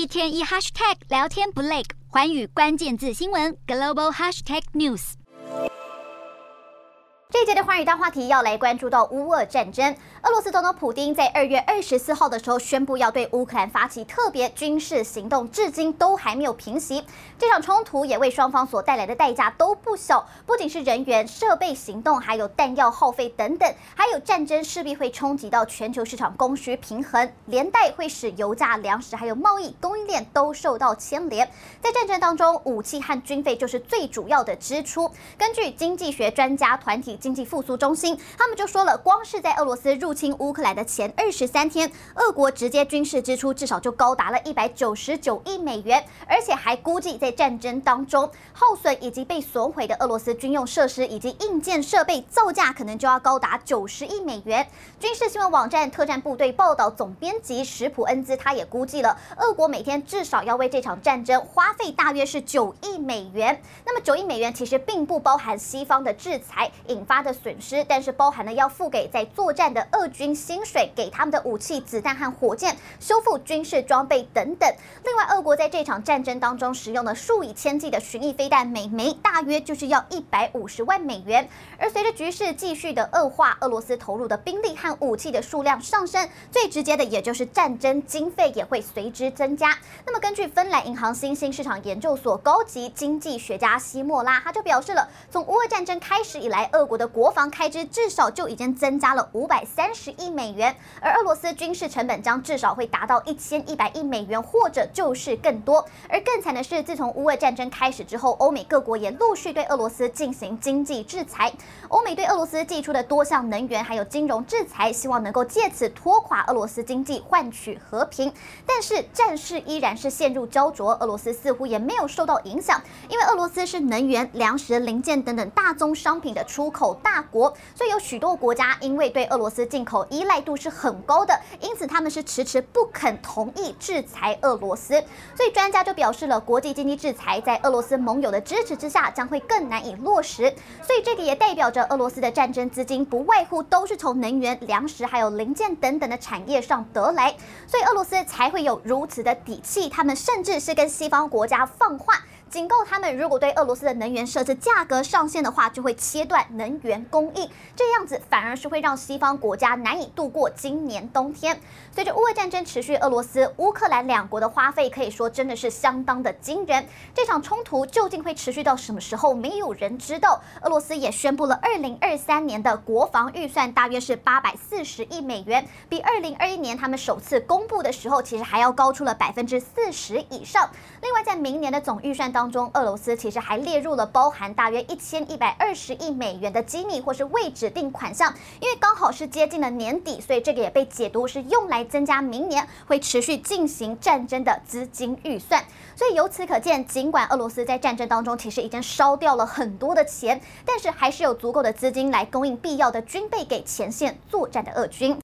一天一 hashtag 聊天不累，环宇关键字新闻 global hashtag news。这一节的寰宇大话题要来关注到乌俄战争。俄罗斯总统普丁在二月二十四号的时候宣布要对乌克兰发起特别军事行动，至今都还没有平息。这场冲突也为双方所带来的代价都不小，不仅是人员、设备行动，还有弹药耗费等等，还有战争势必会冲击到全球市场供需平衡，连带会使油价、粮食还有贸易供应链都受到牵连。在战争当中，武器和军费就是最主要的支出。根据经济学专家团体经济复苏中心，他们就说了，光是在俄罗斯入入侵乌克兰的前二十三天，俄国直接军事支出至少就高达了一百九十九亿美元，而且还估计在战争当中耗损以及被损毁的俄罗斯军用设施以及硬件设备造价可能就要高达九十亿美元。军事新闻网站特战部队报道总编辑史普恩兹他也估计了，俄国每天至少要为这场战争花费大约是九亿美元。那么九亿美元其实并不包含西方的制裁引发的损失，但是包含了要付给在作战的俄。军薪水给他们的武器、子弹和火箭，修复军事装备等等。另外，俄国在这场战争当中使用了数以千计的巡弋飞弹，每枚大约就是要一百五十万美元。而随着局势继续的恶化，俄罗斯投入的兵力和武器的数量上升，最直接的也就是战争经费也会随之增加。那么，根据芬兰银行新兴市场研究所高级经济学家西莫拉，他就表示了，从乌俄战争开始以来，俄国的国防开支至少就已经增加了五百三。三十亿美元，而俄罗斯军事成本将至少会达到一千一百亿美元，或者就是更多。而更惨的是，自从乌俄战争开始之后，欧美各国也陆续对俄罗斯进行经济制裁。欧美对俄罗斯祭出的多项能源还有金融制裁，希望能够借此拖垮俄罗斯经济，换取和平。但是战事依然是陷入胶着，俄罗斯似乎也没有受到影响，因为俄罗斯是能源、粮食、零件等等大宗商品的出口大国，所以有许多国家因为对俄罗斯进进口依赖度是很高的，因此他们是迟迟不肯同意制裁俄罗斯。所以专家就表示了，国际经济制裁在俄罗斯盟友的支持之下将会更难以落实。所以这个也代表着俄罗斯的战争资金不外乎都是从能源、粮食还有零件等等的产业上得来，所以俄罗斯才会有如此的底气。他们甚至是跟西方国家放话。警告他们，如果对俄罗斯的能源设置价格上限的话，就会切断能源供应。这样子反而是会让西方国家难以度过今年冬天。随着乌俄战争持续，俄罗斯、乌克兰两国的花费可以说真的是相当的惊人。这场冲突究竟会持续到什么时候？没有人知道。俄罗斯也宣布了，二零二三年的国防预算大约是八百四十亿美元，比二零二一年他们首次公布的时候，其实还要高出了百分之四十以上。另外，在明年的总预算当当中，俄罗斯其实还列入了包含大约一千一百二十亿美元的机密或是未指定款项，因为刚好是接近了年底，所以这个也被解读是用来增加明年会持续进行战争的资金预算。所以由此可见，尽管俄罗斯在战争当中其实已经烧掉了很多的钱，但是还是有足够的资金来供应必要的军备给前线作战的俄军。